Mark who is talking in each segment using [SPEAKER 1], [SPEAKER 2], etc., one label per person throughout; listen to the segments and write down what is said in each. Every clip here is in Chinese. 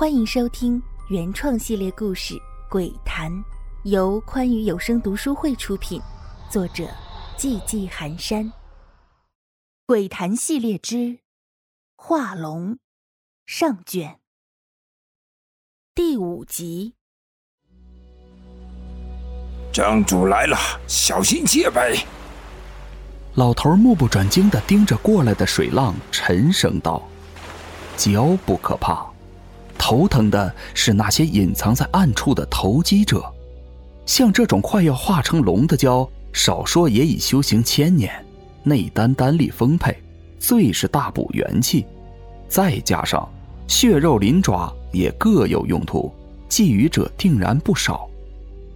[SPEAKER 1] 欢迎收听原创系列故事《鬼谈》，由宽裕有声读书会出品，作者寂寂寒山。《鬼谈》系列之《画龙》上卷第五集。
[SPEAKER 2] 张主来了，小心戒备。
[SPEAKER 3] 老头目不转睛地盯着过来的水浪，沉声道：“蛟不可怕。”头疼的是那些隐藏在暗处的投机者，像这种快要化成龙的蛟，少说也已修行千年，内丹丹力丰沛，最是大补元气。再加上血肉鳞爪也各有用途，觊觎者定然不少。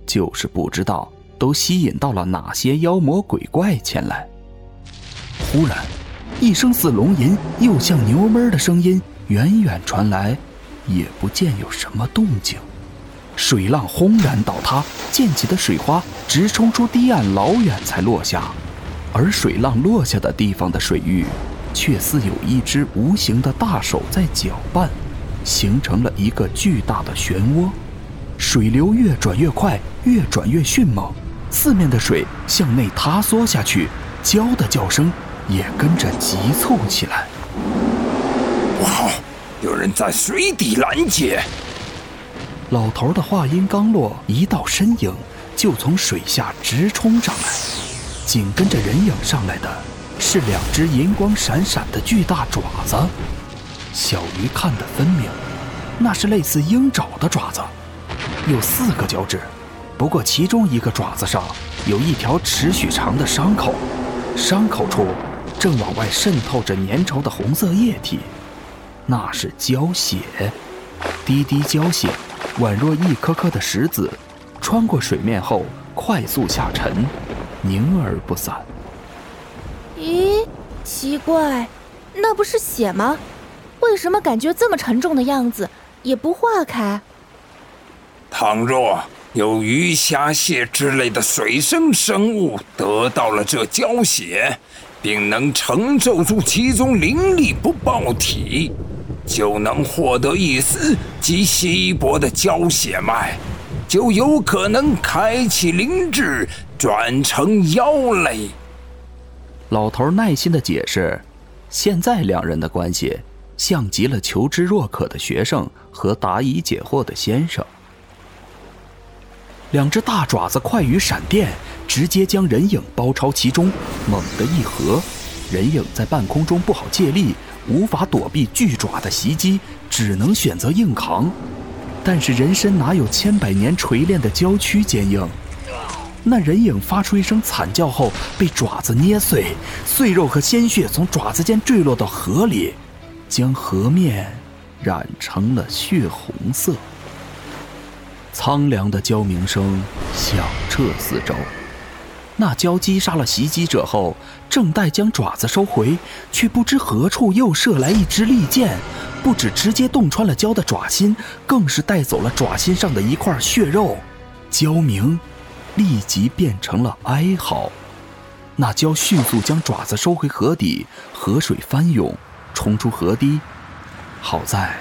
[SPEAKER 3] 就是不知道都吸引到了哪些妖魔鬼怪前来。忽然，一声似龙吟又像牛哞的声音远远传来。也不见有什么动静，水浪轰然倒塌，溅起的水花直冲出堤岸老远才落下，而水浪落下的地方的水域，却似有一只无形的大手在搅拌，形成了一个巨大的漩涡，水流越转越快，越转越迅猛，四面的水向内塌缩下去，蛟的叫声也跟着急促起来。
[SPEAKER 2] 哇！在水底拦截。
[SPEAKER 3] 老头的话音刚落，一道身影就从水下直冲上来，紧跟着人影上来的是两只银光闪闪的巨大爪子。小鱼看得分明，那是类似鹰爪的爪子，有四个脚趾，不过其中一个爪子上有一条尺许长的伤口，伤口处正往外渗透着粘稠的红色液体。那是胶血，滴滴胶血，宛若一颗颗的石子，穿过水面后快速下沉，凝而不散。
[SPEAKER 1] 咦，奇怪，那不是血吗？为什么感觉这么沉重的样子，也不化开？
[SPEAKER 2] 倘若有鱼虾蟹之类的水生生物得到了这胶血，并能承受住其中灵力不爆体。就能获得一丝极稀薄的胶血脉，就有可能开启灵智，转成妖类。
[SPEAKER 3] 老头耐心的解释，现在两人的关系像极了求知若渴的学生和答疑解惑的先生。两只大爪子快如闪电，直接将人影包抄其中，猛地一合，人影在半空中不好借力。无法躲避巨爪的袭击，只能选择硬扛。但是人身哪有千百年锤炼的娇躯坚硬？那人影发出一声惨叫后，被爪子捏碎，碎肉和鲜血从爪子间坠落到河里，将河面染成了血红色。苍凉的娇鸣声响彻四周。那蛟击杀了袭击者后，正待将爪子收回，却不知何处又射来一支利箭，不止直接洞穿了蛟的爪心，更是带走了爪心上的一块血肉。蛟鸣立即变成了哀嚎。那蛟迅速将爪子收回河底，河水翻涌，冲出河堤。好在，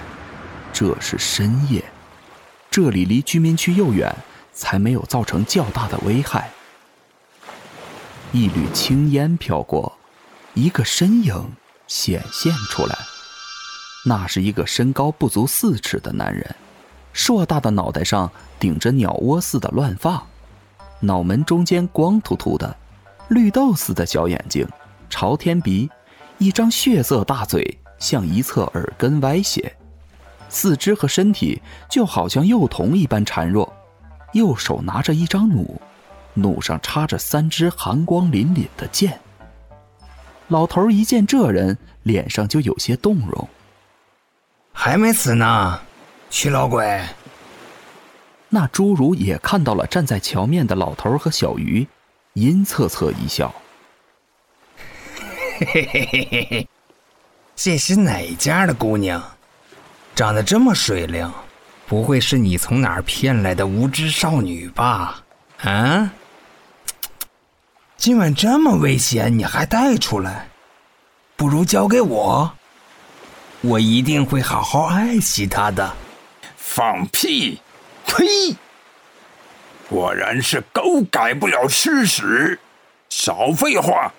[SPEAKER 3] 这是深夜，这里离居民区又远，才没有造成较大的危害。一缕青烟飘过，一个身影显现出来。那是一个身高不足四尺的男人，硕大的脑袋上顶着鸟窝似的乱发，脑门中间光秃秃的，绿豆似的小眼睛，朝天鼻，一张血色大嘴向一侧耳根歪斜，四肢和身体就好像幼童一般孱弱，右手拿着一张弩。弩上插着三支寒光凛凛的箭。老头一见这人，脸上就有些动容。
[SPEAKER 4] 还没死呢，徐老鬼。
[SPEAKER 3] 那侏儒也看到了站在桥面的老头和小鱼，阴恻恻一笑：“
[SPEAKER 4] 嘿嘿嘿嘿嘿，这是哪家的姑娘？长得这么水灵，不会是你从哪儿骗来的无知少女吧？啊？”今晚这么危险，你还带出来？不如交给我，我一定会好好爱惜他的。
[SPEAKER 2] 放屁！呸！果然是狗改不了吃屎！少废话，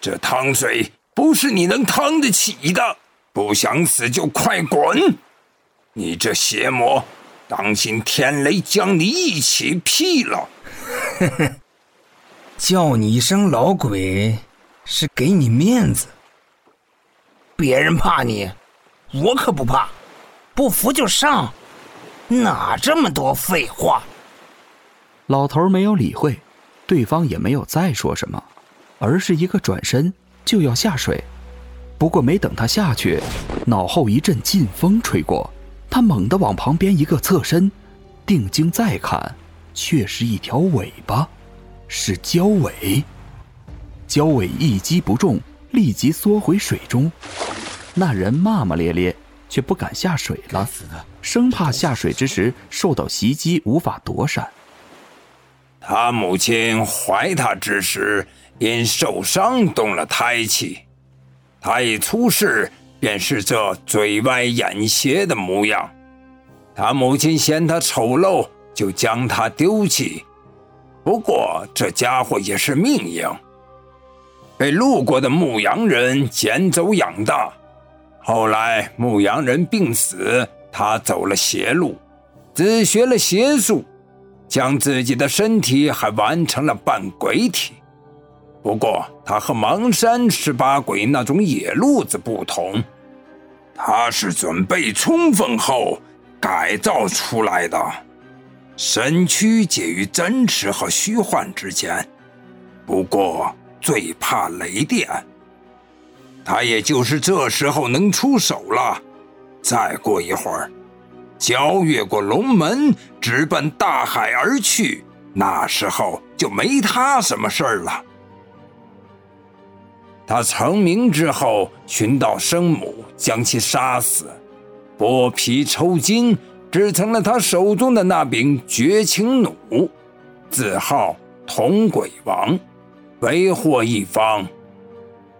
[SPEAKER 2] 这汤水不是你能汤得起的。不想死就快滚！你这邪魔，当心天雷将你一起劈了！
[SPEAKER 4] 叫你一声老鬼，是给你面子。别人怕你，我可不怕。不服就上，哪这么多废话？
[SPEAKER 3] 老头没有理会，对方也没有再说什么，而是一个转身就要下水。不过没等他下去，脑后一阵劲风吹过，他猛地往旁边一个侧身，定睛再看，却是一条尾巴，是焦尾。焦尾一击不中，立即缩回水中。那人骂骂咧咧，却不敢下水了，生怕下水之时受到袭击无法躲闪。
[SPEAKER 2] 他母亲怀他之时，因受伤动了胎气。他一出世便是这嘴歪眼斜的模样，他母亲嫌他丑陋，就将他丢弃。不过这家伙也是命硬，被路过的牧羊人捡走养大。后来牧羊人病死，他走了邪路，只学了邪术，将自己的身体还完成了半鬼体。不过，他和邙山十八鬼那种野路子不同，他是准备充分后改造出来的，身躯介于真实和虚幻之间。不过，最怕雷电，他也就是这时候能出手了。再过一会儿，交越过龙门，直奔大海而去，那时候就没他什么事儿了。他成名之后，寻到生母，将其杀死，剥皮抽筋，制成了他手中的那柄绝情弩，自号铜鬼王，为祸一方。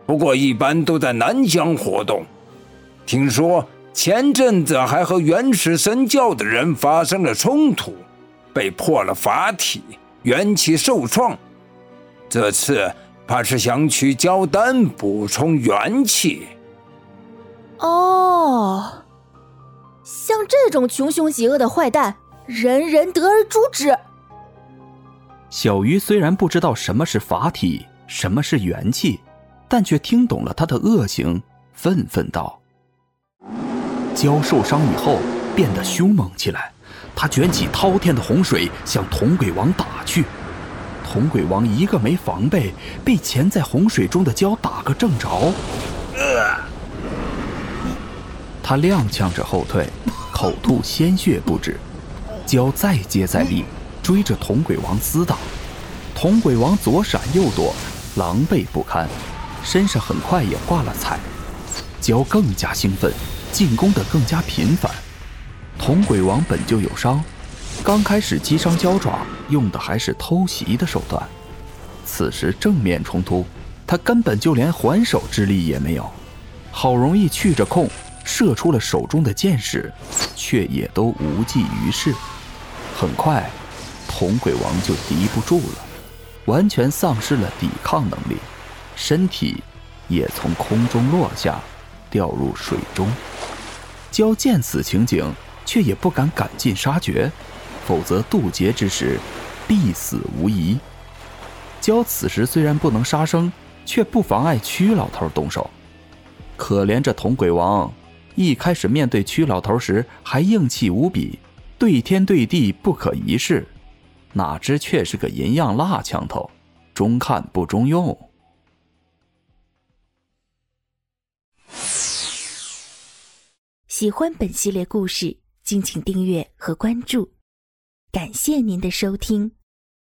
[SPEAKER 2] 不过一般都在南疆活动。听说前阵子还和原始神教的人发生了冲突，被破了法体，元气受创。这次。怕是想取焦丹补充元气。
[SPEAKER 1] 哦，像这种穷凶极恶的坏蛋，人人得而诛之。
[SPEAKER 3] 小鱼虽然不知道什么是法体，什么是元气，但却听懂了他的恶行，愤愤道：“蛟受伤以后变得凶猛起来，他卷起滔天的洪水向铜鬼王打去。”铜鬼王一个没防备，被潜在洪水中的蛟打个正着。他踉跄着后退，口吐鲜血不止。蛟再接再厉，追着铜鬼王厮打。铜鬼王左闪右躲，狼狈不堪，身上很快也挂了彩。蛟更加兴奋，进攻得更加频繁。铜鬼王本就有伤。刚开始击伤蛟爪，用的还是偷袭的手段。此时正面冲突，他根本就连还手之力也没有。好容易去着空，射出了手中的箭矢，却也都无济于事。很快，铜鬼王就敌不住了，完全丧失了抵抗能力，身体也从空中落下，掉入水中。焦见此情景，却也不敢赶尽杀绝。否则渡劫之时，必死无疑。焦此时虽然不能杀生，却不妨碍屈老头动手。可怜这铜鬼王，一开始面对屈老头时还硬气无比，对天对地不可一世，哪知却是个银样蜡枪头，中看不中用。
[SPEAKER 1] 喜欢本系列故事，敬请订阅和关注。感谢您的收听。